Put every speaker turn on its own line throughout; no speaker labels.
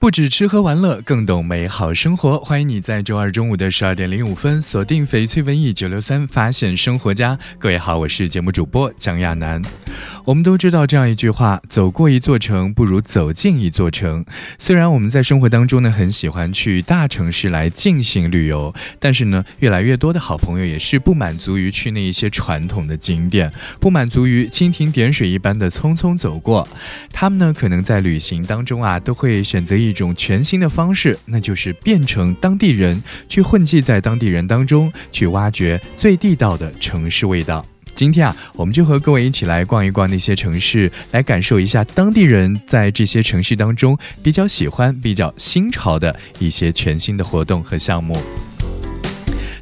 不止吃喝玩乐，更懂美好生活。欢迎你在周二中午的十二点零五分锁定翡翠文艺九六三，发现生活家。各位好，我是节目主播蒋亚楠。我们都知道这样一句话：走过一座城，不如走进一座城。虽然我们在生活当中呢，很喜欢去大城市来进行旅游，但是呢，越来越多的好朋友也是不满足于去那一些传统的景点，不满足于蜻蜓点水一般的匆匆走过。他们呢，可能在旅行当中啊，都会选择一。种全新的方式，那就是变成当地人，去混迹在当地人当中，去挖掘最地道的城市味道。今天啊，我们就和各位一起来逛一逛那些城市，来感受一下当地人在这些城市当中比较喜欢、比较新潮的一些全新的活动和项目。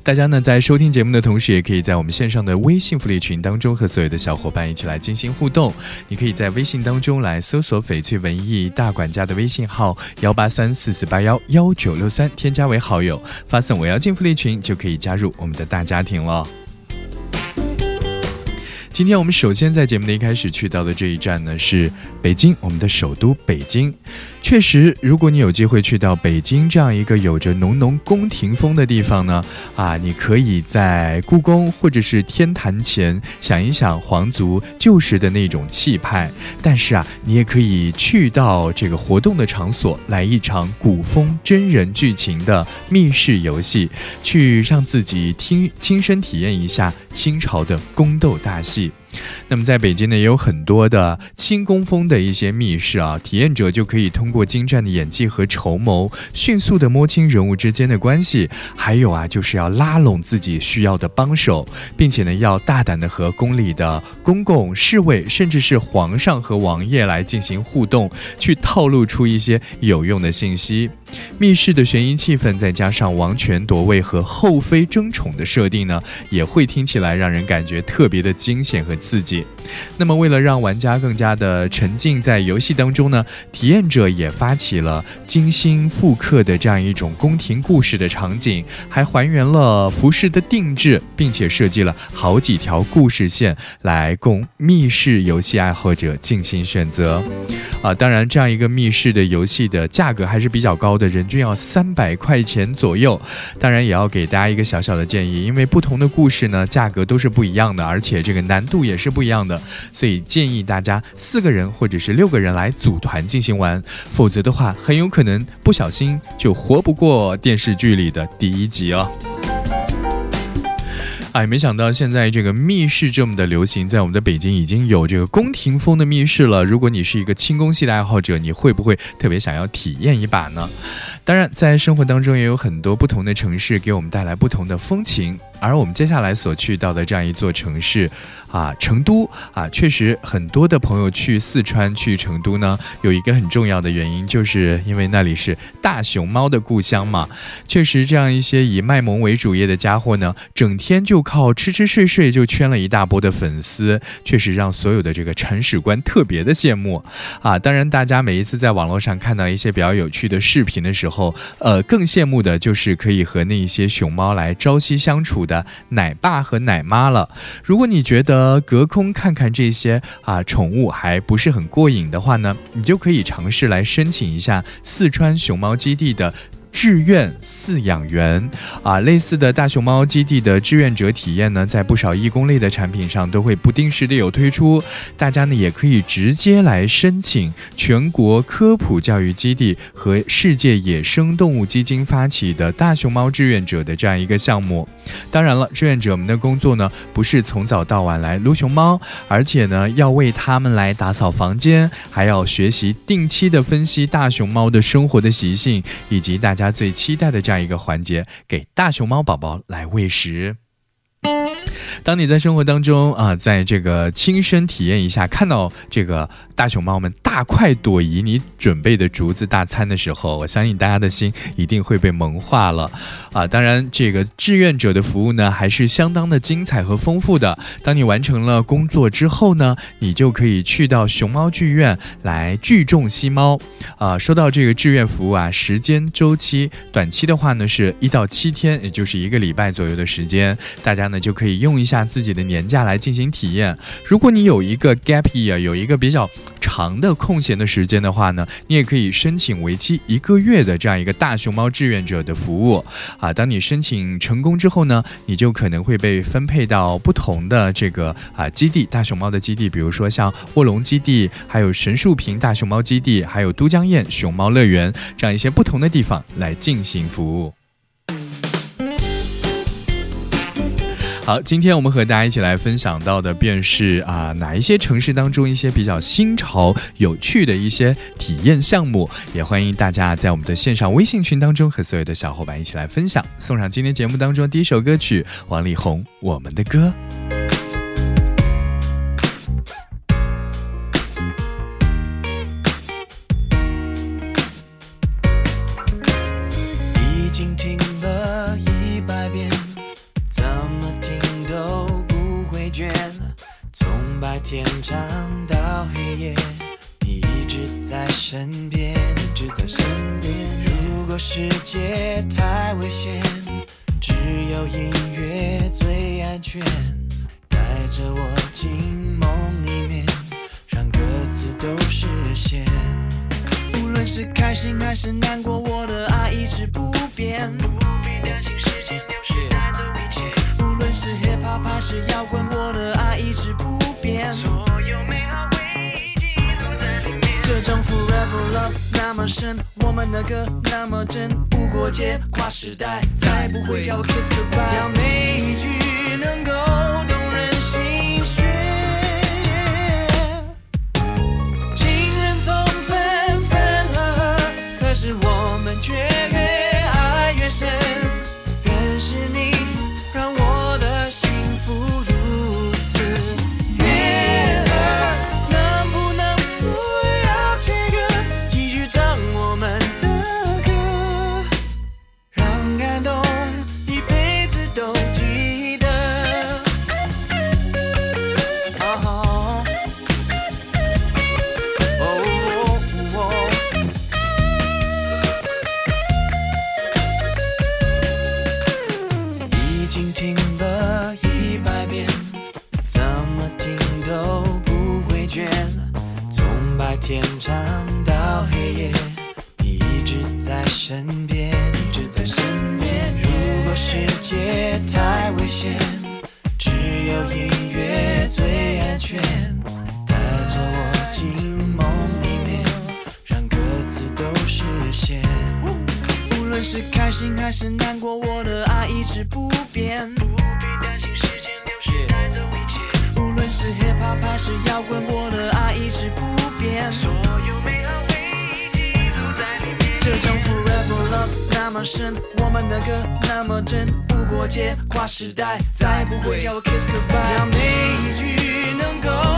大家呢在收听节目的同时，也可以在我们线上的微信福利群当中和所有的小伙伴一起来进行互动。你可以在微信当中来搜索“翡翠文艺大管家”的微信号幺八三四四八幺幺九六三，添加为好友，发送“我要进福利群”就可以加入我们的大家庭了。今天我们首先在节目的一开始去到的这一站呢是北京，我们的首都北京。确实，如果你有机会去到北京这样一个有着浓浓宫廷风的地方呢，啊，你可以在故宫或者是天坛前想一想皇族旧时的那种气派。但是啊，你也可以去到这个活动的场所，来一场古风真人剧情的密室游戏，去让自己听亲身体验一下清朝的宫斗大戏。России –那么在北京呢，也有很多的清宫风的一些密室啊，体验者就可以通过精湛的演技和筹谋，迅速的摸清人物之间的关系。还有啊，就是要拉拢自己需要的帮手，并且呢，要大胆的和宫里的公公、侍卫，甚至是皇上和王爷来进行互动，去透露出一些有用的信息。密室的悬疑气氛，再加上王权夺位和后妃争宠的设定呢，也会听起来让人感觉特别的惊险和刺激。那么，为了让玩家更加的沉浸在游戏当中呢，体验者也发起了精心复刻的这样一种宫廷故事的场景，还还原了服饰的定制，并且设计了好几条故事线来供密室游戏爱好者进行选择。啊，当然，这样一个密室的游戏的价格还是比较高。的人均要三百块钱左右，当然也要给大家一个小小的建议，因为不同的故事呢，价格都是不一样的，而且这个难度也是不一样的，所以建议大家四个人或者是六个人来组团进行玩，否则的话，很有可能不小心就活不过电视剧里的第一集哦。哎，没想到现在这个密室这么的流行，在我们的北京已经有这个宫廷风的密室了。如果你是一个轻宫戏的爱好者，你会不会特别想要体验一把呢？当然，在生活当中也有很多不同的城市给我们带来不同的风情。而我们接下来所去到的这样一座城市，啊，成都啊，确实很多的朋友去四川去成都呢，有一个很重要的原因，就是因为那里是大熊猫的故乡嘛。确实，这样一些以卖萌为主业的家伙呢，整天就靠吃吃睡睡就圈了一大波的粉丝，确实让所有的这个铲屎官特别的羡慕啊。当然，大家每一次在网络上看到一些比较有趣的视频的时候，呃，更羡慕的就是可以和那一些熊猫来朝夕相处。的奶爸和奶妈了。如果你觉得隔空看看这些啊宠物还不是很过瘾的话呢，你就可以尝试来申请一下四川熊猫基地的。志愿饲养员啊，类似的大熊猫基地的志愿者体验呢，在不少义工类的产品上都会不定时的有推出。大家呢也可以直接来申请全国科普教育基地和世界野生动物基金发起的大熊猫志愿者的这样一个项目。当然了，志愿者们的工作呢，不是从早到晚来撸熊猫，而且呢要为他们来打扫房间，还要学习定期的分析大熊猫的生活的习性以及大。家最期待的这样一个环节，给大熊猫宝宝来喂食。当你在生活当中啊，在这个亲身体验一下，看到这个大熊猫们大快朵颐你准备的竹子大餐的时候，我相信大家的心一定会被萌化了啊！当然，这个志愿者的服务呢，还是相当的精彩和丰富的。当你完成了工作之后呢，你就可以去到熊猫剧院来聚众吸猫啊。说到这个志愿服务啊，时间周期短期的话呢，是一到七天，也就是一个礼拜左右的时间，大家呢就可以用一。下自己的年假来进行体验。如果你有一个 gap year，有一个比较长的空闲的时间的话呢，你也可以申请为期一个月的这样一个大熊猫志愿者的服务啊。当你申请成功之后呢，你就可能会被分配到不同的这个啊基地，大熊猫的基地，比如说像卧龙基地，还有神树坪大熊猫基地，还有都江堰熊猫乐园这样一些不同的地方来进行服务。好，今天我们和大家一起来分享到的便是啊，哪一些城市当中一些比较新潮、有趣的一些体验项目，也欢迎大家在我们的线上微信群当中和所有的小伙伴一起来分享。送上今天节目当中第一首歌曲，王力宏《我们的歌》。
天长到黑夜，你一直在身边，一直在身边。如果世界太危险，只有音乐最安全。带着我进梦里面，让歌词都实现。无论是开心还是难过，我的爱一直不变。不必怕是摇滚，我的爱一直不变。所有美好回忆记录在里面。这种 forever love 那么深，我们的歌那么真，无国界，跨时代，再不会叫我 kiss goodbye。要每一句能够再不会叫我 kiss goodbye。要每一句能够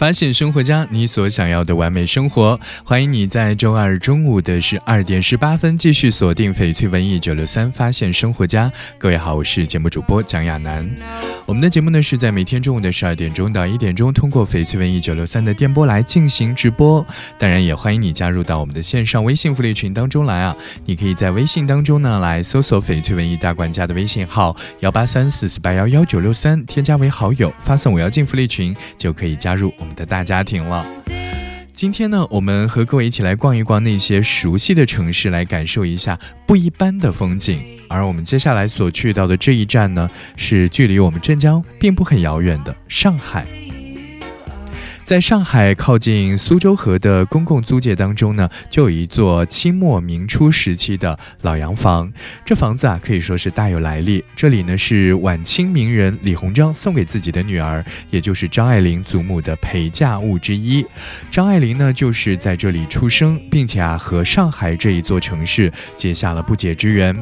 发现生活家，你所想要的完美生活。欢迎你在周二中午的十二点十八分继续锁定翡翠文艺九六三，发现生活家。各位好，我是节目主播蒋亚楠。我们的节目呢是在每天中午的十二点钟到一点钟，通过翡翠文艺九六三的电波来进行直播。当然，也欢迎你加入到我们的线上微信福利群当中来啊！你可以在微信当中呢来搜索翡翠文艺大管家的微信号幺八三四四八幺幺九六三，添加为好友，发送我要进福利群，就可以加入我的大家庭了。今天呢，我们和各位一起来逛一逛那些熟悉的城市，来感受一下不一般的风景。而我们接下来所去到的这一站呢，是距离我们镇江并不很遥远的上海。在上海靠近苏州河的公共租界当中呢，就有一座清末明初时期的老洋房。这房子啊，可以说是大有来历。这里呢是晚清名人李鸿章送给自己的女儿，也就是张爱玲祖母的陪嫁物之一。张爱玲呢，就是在这里出生，并且啊和上海这一座城市结下了不解之缘。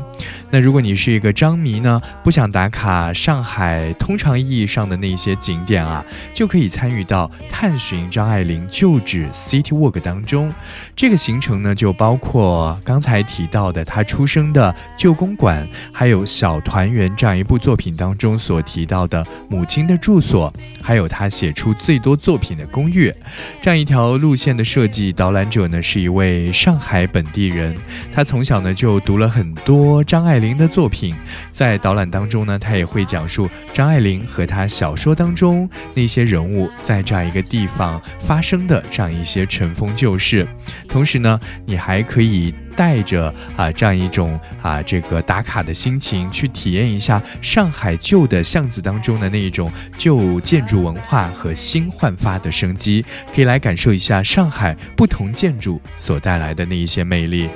那如果你是一个张迷呢，不想打卡上海通常意义上的那些景点啊，就可以参与到探寻张爱玲旧址 City Walk 当中。这个行程呢，就包括刚才提到的她出生的旧公馆，还有《小团圆》这样一部作品当中所提到的母亲的住所，还有她写出最多作品的公寓。这样一条路线的设计，导览者呢是一位上海本地人，他从小呢就读了很多张爱玲的作品，在导览当中呢，他也会讲述张爱玲和她小说当中那些人物在这样一个地方发生的这样一些尘封旧事。同时呢，你还可以带着啊这样一种啊这个打卡的心情，去体验一下上海旧的巷子当中的那一种旧建筑文化和新焕发的生机，可以来感受一下上海不同建筑所带来的那一些魅力。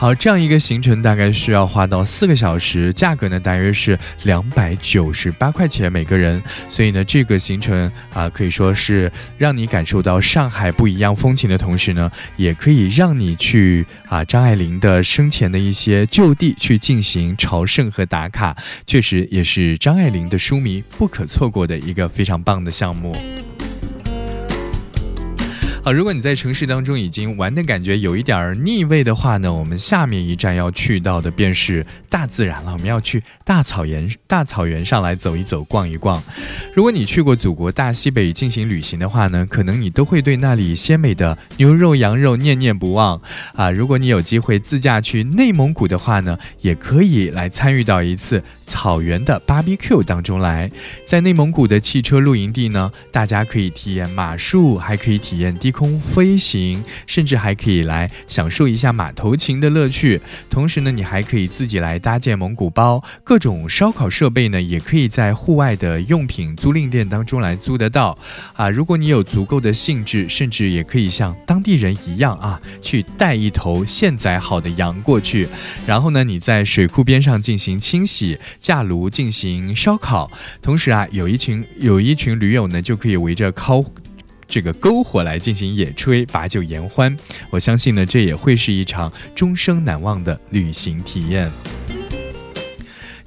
好，这样一个行程大概需要花到四个小时，价格呢大约是两百九十八块钱每个人，所以呢这个行程啊、可以说是让你感受到上海不一样风情的同时呢，也可以让你去啊张爱玲的生前的一些旧地去进行朝圣和打卡，确实也是张爱玲的书迷不可错过的一个非常棒的项目。如果你在城市当中已经玩的感觉有一点儿腻味的话呢，我们下面一站要去到的便是大自然了。我们要去大草原，大草原上来走一走、逛一逛。如果你去过祖国大西北进行旅行的话呢，可能你都会对那里鲜美的牛肉、羊肉念念不忘啊。如果你有机会自驾去内蒙古的话呢，也可以来参与到一次草原的 BBQ 当中来。在内蒙古的汽车露营地呢，大家可以体验马术，还可以体验低空飞行，甚至还可以来享受一下马头琴的乐趣。同时呢，你还可以自己来搭建蒙古包，各种烧烤设备呢，也可以在户外的用品租赁店当中来租得到。啊，如果你有足够的兴致，甚至也可以像当地人一样啊，去带一头现宰好的羊过去，然后呢，你在水库边上进行清洗，架炉进行烧烤，同时啊，有一群有一群驴友呢，就可以围着烤。这个篝火来进行野炊、把酒言欢，我相信呢，这也会是一场终生难忘的旅行体验。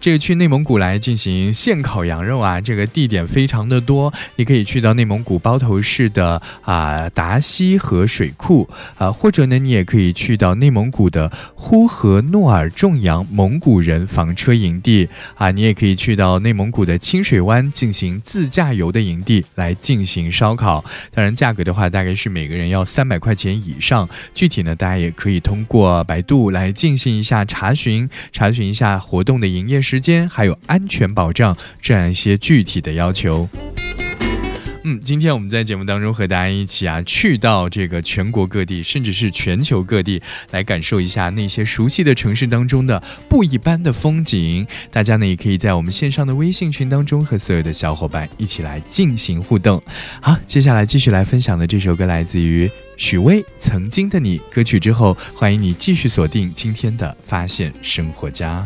这个去内蒙古来进行现烤羊肉啊，这个地点非常的多，你可以去到内蒙古包头市的啊达西河水库啊，或者呢，你也可以去到内蒙古的呼和诺尔重洋蒙古人房车营地啊，你也可以去到内蒙古的清水湾进行自驾游的营地来进行烧烤。当然，价格的话大概是每个人要三百块钱以上，具体呢，大家也可以通过百度来进行一下查询，查询一下活动的营业时时间，还有安全保障这样一些具体的要求。嗯，今天我们在节目当中和大家一起啊，去到这个全国各地，甚至是全球各地，来感受一下那些熟悉的城市当中的不一般的风景。大家呢，也可以在我们线上的微信群当中和所有的小伙伴一起来进行互动。好，接下来继续来分享的这首歌来自于许巍《曾经的你》歌曲之后，欢迎你继续锁定今天的发现生活家。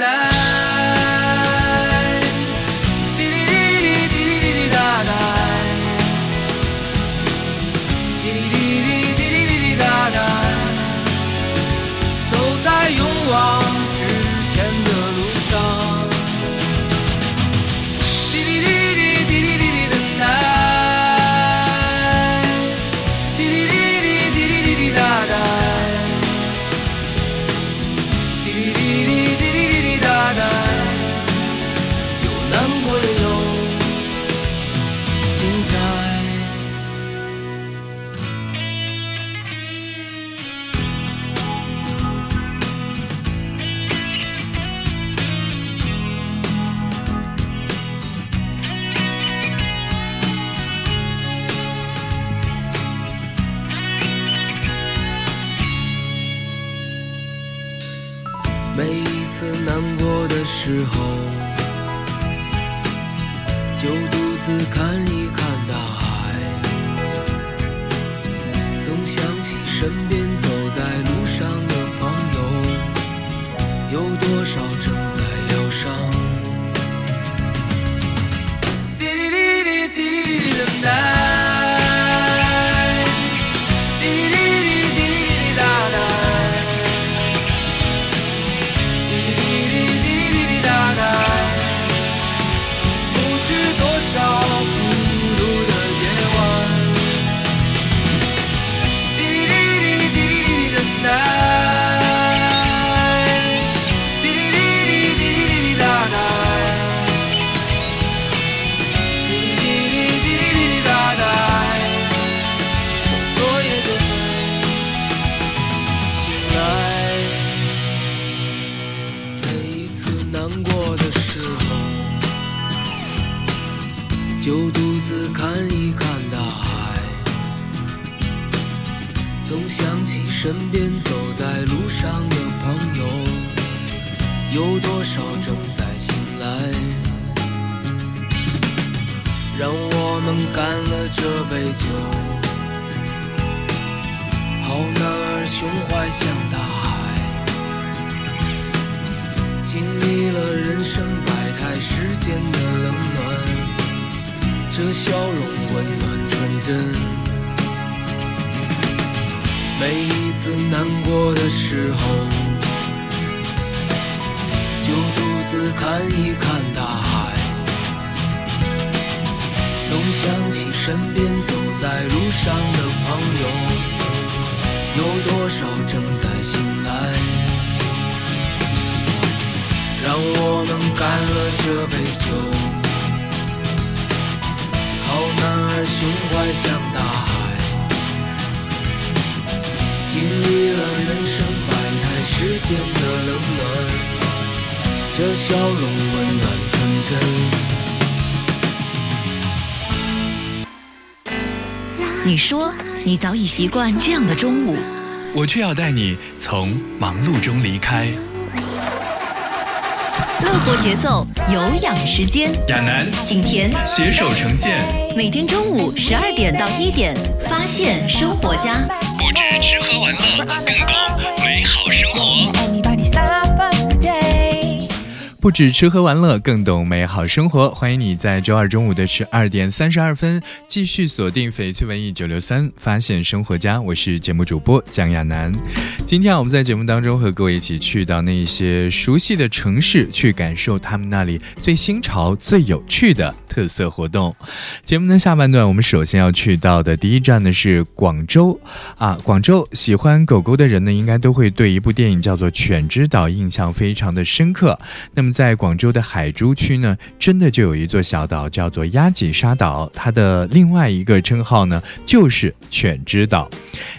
vida. 我们干了这杯酒，好男儿胸怀像大海，经历了人生百态世间的冷暖，这笑容温暖纯真。
你说你早已习惯这样的中午，
我却要带你从忙碌中离开。
乐活节奏，有氧时间。
亚楠
景甜
携手呈现，
每天中午十二点到一点，发现生活家。
不止吃喝玩乐，更懂美好生活。
不止吃喝玩乐，更懂美好生活。欢迎你在周二中午的十二点三十二分继续锁定翡翠文艺九六三，发现生活家。我是节目主播蒋亚楠。今天，我们在节目当中和各位一起去到那些熟悉的城市，去感受他们那里最新潮、最有趣的特色活动。节目的下半段，我们首先要去到的第一站呢是广州啊。广州喜欢狗狗的人呢，应该都会对一部电影叫做《犬之岛》印象非常的深刻。那么在广州的海珠区呢，真的就有一座小岛叫做鸭脊沙岛，它的另外一个称号呢就是犬之岛。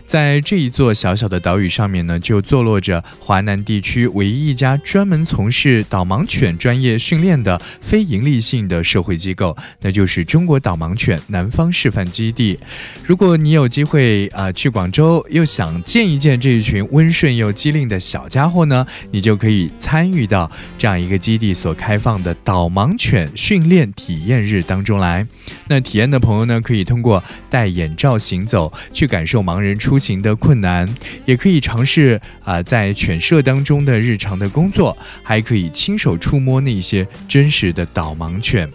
在这一座小小的岛屿上面呢，就坐落着华南地区唯一一家专门从事导盲犬专业训练的非营利性的社会机构，那就是中国导盲犬南方示范基地。如果你有机会啊、去广州，又想见一见这一群温顺又机灵的小家伙呢，你就可以参与到这样一个基地所开放的导盲犬训练体验日当中来。那体验的朋友呢，可以通过戴眼罩行走，去感受盲人出行的困难，也可以尝试啊、在犬舍当中的日常的工作，还可以亲手触摸那些真实的导盲犬。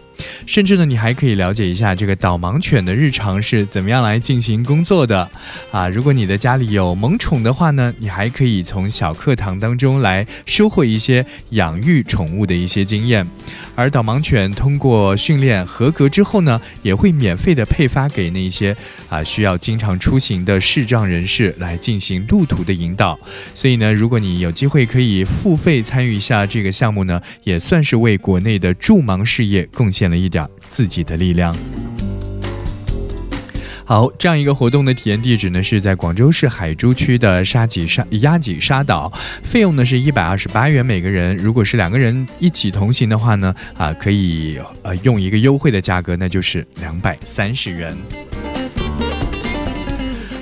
甚至呢，你还可以了解一下这个导盲犬的日常是怎么样来进行工作的啊。如果你的家里有萌宠的话呢，你还可以从小课堂当中来收获一些养育宠物的一些经验。而导盲犬通过训练合格之后呢，也会免费的配发给那些啊需要经常出行的视障人士来进行路途的引导。所以呢，如果你有机会可以付费参与一下这个项目呢，也算是为国内的助盲事业贡献了一点自己的力量。好，这样一个活动的体验地址呢是在广州市海珠区的沙脊沙鸭脊沙岛，费用呢是一百二十八元每个人。如果是两个人一起同行的话呢，啊，可以呃用一个优惠的价格，那就是两百三十元。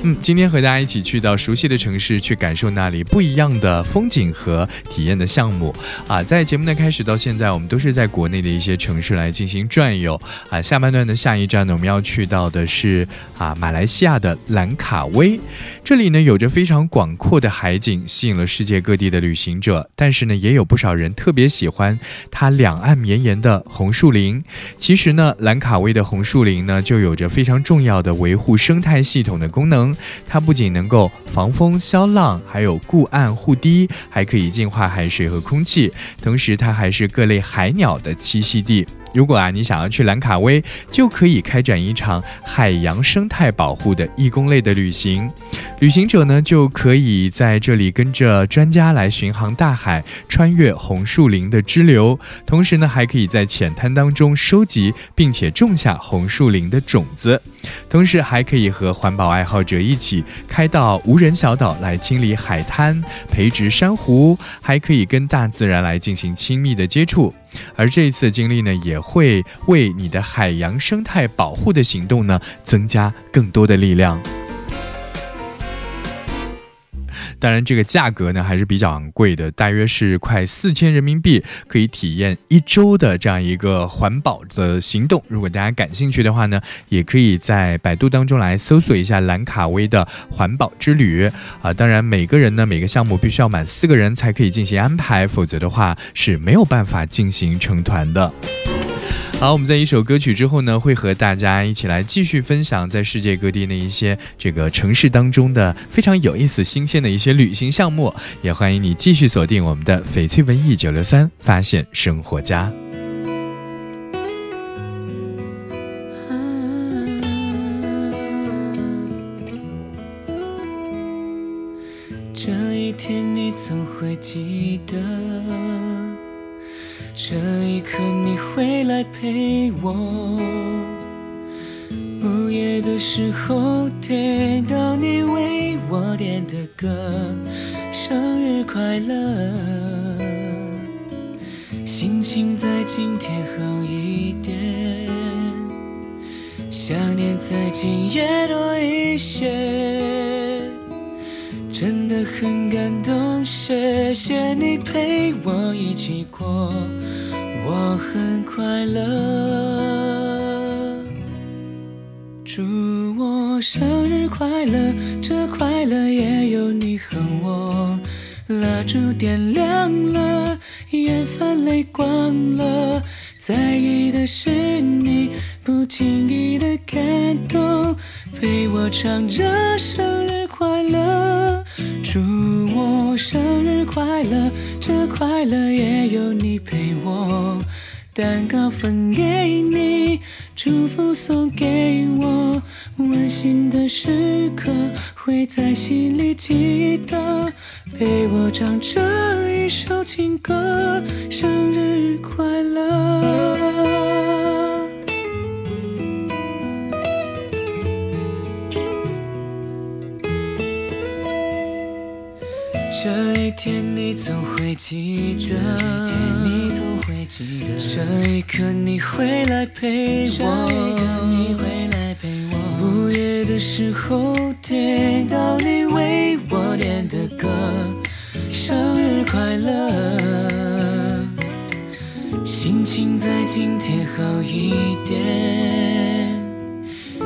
嗯，今天和大家一起去到熟悉的城市，去感受那里不一样的风景和体验的项目啊。在节目的开始到现在，我们都是在国内的一些城市来进行转悠啊。下半段的下一站呢，我们要去到的是啊马来西亚的兰卡威，这里呢有着非常广阔的海景，吸引了世界各地的旅行者。但是呢，也有不少人特别喜欢它两岸绵延的红树林。其实呢，兰卡威的红树林呢，就有着非常重要的维护生态系统的功能。它不仅能够防风消浪，还有固岸护堤，还可以净化海水和空气。同时，它还是各类海鸟的栖息地。如果啊你想要去兰卡威，就可以开展一场海洋生态保护的义工类的旅行。旅行者呢就可以在这里跟着专家来巡航大海，穿越红树林的支流，同时呢还可以在浅滩当中收集并且种下红树林的种子，同时还可以和环保爱好者一起开到无人小岛来清理海滩、培植珊瑚，还可以跟大自然来进行亲密的接触。而这一次的经历呢，也会为你的海洋生态保护的行动呢，增加更多的力量。当然，这个价格呢还是比较昂贵的，大约是快四千人民币，可以体验一周的这样一个环保的行动。如果大家感兴趣的话呢，也可以在百度当中来搜索一下兰卡威的环保之旅啊。当然，每个人呢每个项目必须要满四个人才可以进行安排，否则的话是没有办法进行成团的。好，我们在一首歌曲之后呢，会和大家一起来继续分享在世界各地的一些这个城市当中的非常有意思、新鲜的一些旅行项目。也欢迎你继续锁定我们的翡翠文艺九六三，发现生活家。
点亮了，眼泛泪光了，在意的是你，不经意的感动，陪我唱着生日快乐。祝我生日快乐，这快乐也有你陪我。蛋糕分给你，祝福送给我，温馨的时刻会在心里记得。
陪我唱这一首情歌，生日快乐。这一天你总会记得，这一天你总会记得，这一刻你会来陪我，夜的时候听到你为我点的歌，生日快乐，心情在今天好一点，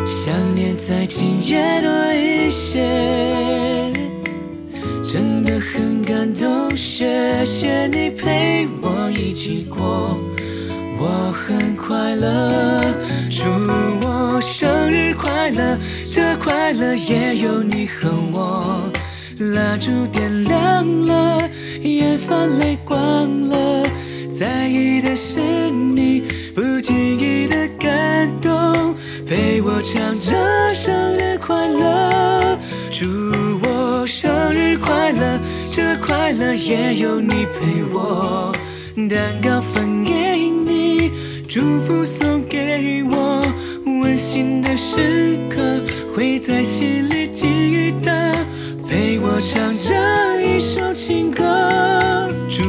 想念在今夜多一些。真的很感动，谢谢你陪我一起过，我很快乐。祝我生日快乐，这快乐也有你和我。蜡烛点亮了，眼泛泪光了，在意的是你，不经意的感动，陪我唱着生日快乐。祝我生日快乐，这快乐也有你陪我。蛋糕分，祝福送给我，温馨的时刻会在心里记得，陪我唱这一首情歌。祝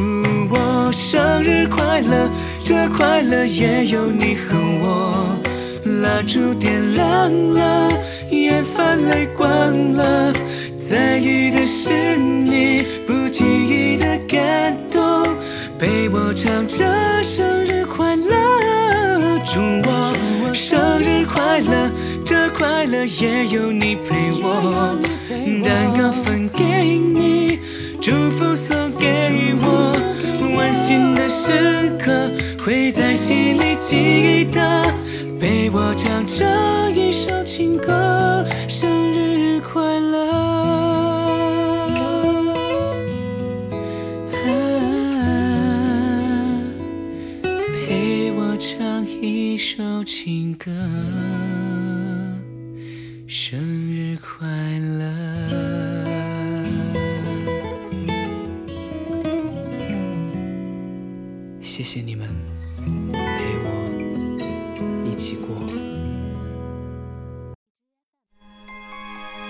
我生日快乐，这快乐也有你和我。蜡烛点亮了，眼泛泪光了，在意的是你，不经意的感动，陪我唱着生日快乐，祝我生日快乐，这快乐也有你陪我，蛋糕分给你，祝福送给我，温馨的时刻会在心里记得。陪我唱这一首情歌，歌，生日快乐。谢谢你们陪我一起过。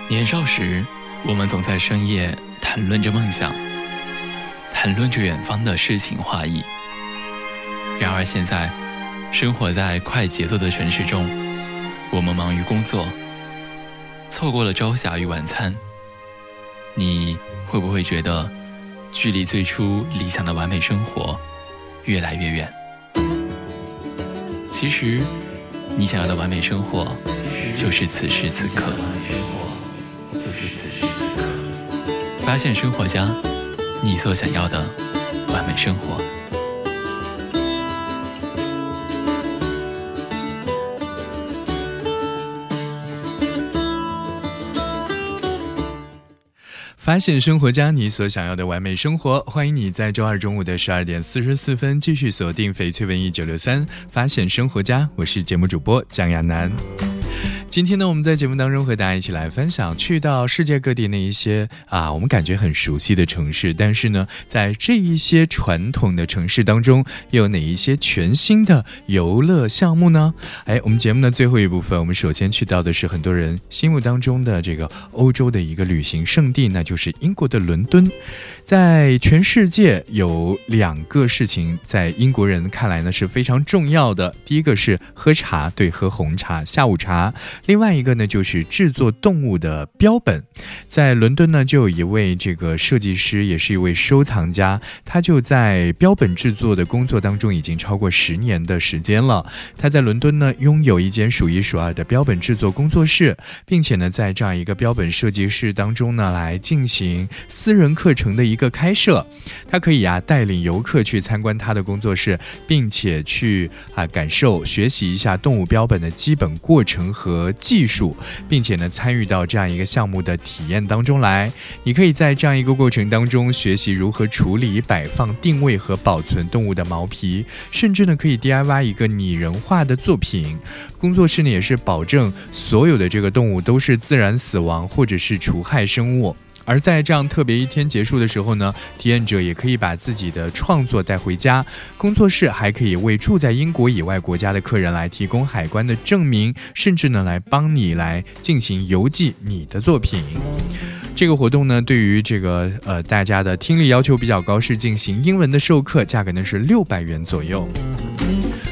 年少时，我们总在深夜谈论着梦想，谈论着远方的诗情画意。然而现在，生活在快节奏的城市中，我们忙于工作，错过了朝霞与晚餐。你会不会觉得，距离最初理想的完美生活越来越远？其实，你想要的完美生活，就是此时此刻。发现生活家，你所想要的完美生活。
发现生活家，你所想要的完美生活。欢迎你在周二中午的十二点四十四分继续锁定翡翠文艺九六三，发现生活家，我是节目主播蒋亚楠。今天呢，我们在节目当中和大家一起来分享去到世界各地那一些啊，我们感觉很熟悉的城市，但是呢，在这一些传统的城市当中，又有哪一些全新的游乐项目呢？哎，我们节目的最后一部分，我们首先去到的是很多人心目当中的这个欧洲的一个旅行胜地，那就是英国的伦敦。在全世界有两个事情，在英国人看来呢是非常重要的。第一个是喝茶，对，喝红茶、下午茶；另外一个呢就是制作动物的标本。在伦敦呢，就有一位这个设计师，也是一位收藏家，他就在标本制作的工作当中已经超过十年的时间了。他在伦敦呢拥有一间数一数二的标本制作工作室，并且呢在这样一个标本设计室当中呢来进行私人课程的一个开设。他可以啊带领游客去参观他的工作室，并且去啊感受、学习一下动物标本的基本过程和技术，并且呢参与到这样一个项目的体验当中来。你可以在这样一个过程当中学习如何处理、摆放、定位和保存动物的毛皮，甚至呢可以 DIY 一个拟人化的作品。工作室呢也是保证所有的这个动物都是自然死亡或者是除害生物。而在这样特别一天结束的时候呢，体验者也可以把自己的创作带回家，工作室还可以为住在英国以外国家的客人来提供海关的证明，甚至呢来帮你来进行邮寄你的作品。这个活动呢，对于这个呃大家的听力要求比较高，是进行英文的授课，价格呢是六百元左右。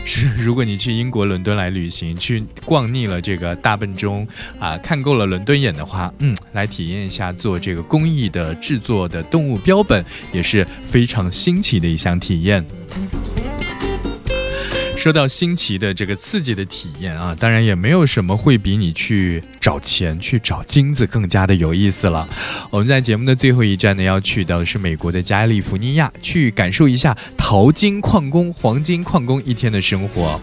是，如果你去英国伦敦来旅行，去逛腻了这个大笨钟啊，看够了伦敦眼的话，嗯，来体验一下做这个工艺的制作的动物标本，也是非常新奇的一项体验。说到新奇的这个刺激的体验啊，当然也没有什么会比你去找钱、去找金子更加的有意思了。我们在节目的最后一站呢，要去到的是美国的加利福尼亚，去感受一下淘金矿工、黄金矿工一天的生活。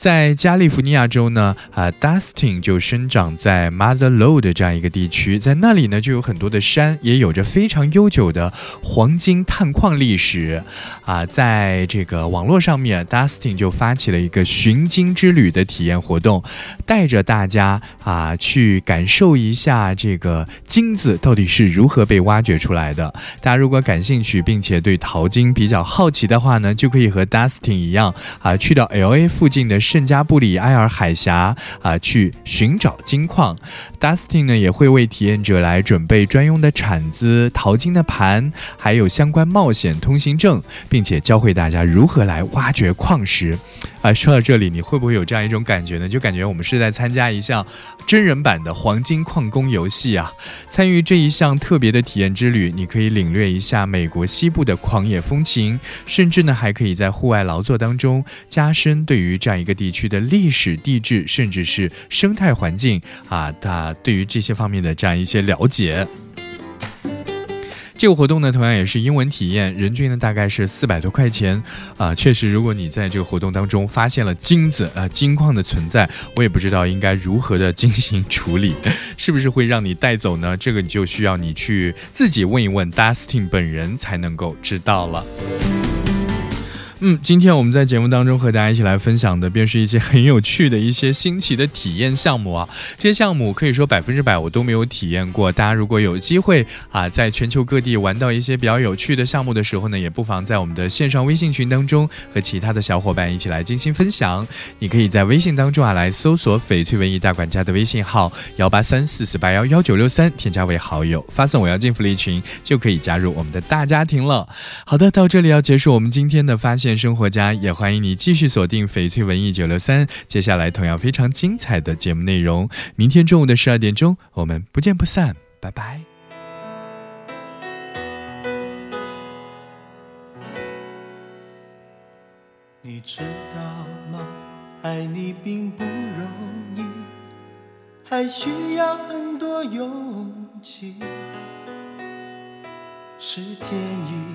在加利福尼亚州呢，啊，Dustin 就生长在 Mother Lode 这样一个地区，在那里呢就有很多的山，也有着非常悠久的黄金探矿历史。啊，在这个网络上面，Dustin 就发起了一个寻金之旅的体验活动，带着大家啊去感受一下这个金子到底是如何被挖掘出来的。大家如果感兴趣，并且对淘金比较好奇的话呢，就可以和 Dustin 一样啊，去到 LA 附近的圣加布里埃尔海峡啊，去寻找金矿。Dustin 呢也会为体验者来准备专用的铲子、淘金的盘，还有相关冒险通行证，并且教会大家如何来挖掘矿石。啊，说到这里，你会不会有这样一种感觉呢？就感觉我们是在参加一项真人版的黄金矿工游戏啊！参与这一项特别的体验之旅，你可以领略一下美国西部的狂野风情，甚至呢还可以在户外劳作当中加深对于这样一个地区的历史、地质，甚至是生态环境啊，它对于这些方面的这样一些了解。这个活动呢，同样也是英文体验，人均呢大概是四百多块钱啊。确实，如果你在这个活动当中发现了金子啊、金矿的存在，我也不知道应该如何的进行处理，是不是会让你带走呢？这个你就需要你去自己问一问 Dustin 本人才能够知道了。嗯，今天我们在节目当中和大家一起来分享的，便是一些很有趣的一些新奇的体验项目啊。这些项目可以说百分之百我都没有体验过。大家如果有机会啊，在全球各地玩到一些比较有趣的项目的时候呢，也不妨在我们的线上微信群当中和其他的小伙伴一起来精心分享。你可以在微信当中啊来搜索“翡翠文艺大管家”的微信号幺八三四四八幺幺九六三，添加为好友，发送“我要进福利群”就可以加入我们的大家庭了。好的，到这里要结束我们今天的发现生活家，也欢迎你继续锁定翡翠文艺九六三，接下来同样非常精彩的节目内容，明天中午的十二点钟，我们不见不散，拜拜。
你知道吗？爱你并不容易，还需要很多勇气。是天意，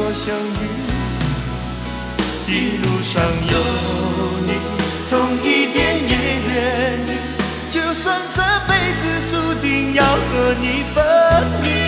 我相遇。一路上有你，痛一点也愿意，就算这辈子注定要和你分离。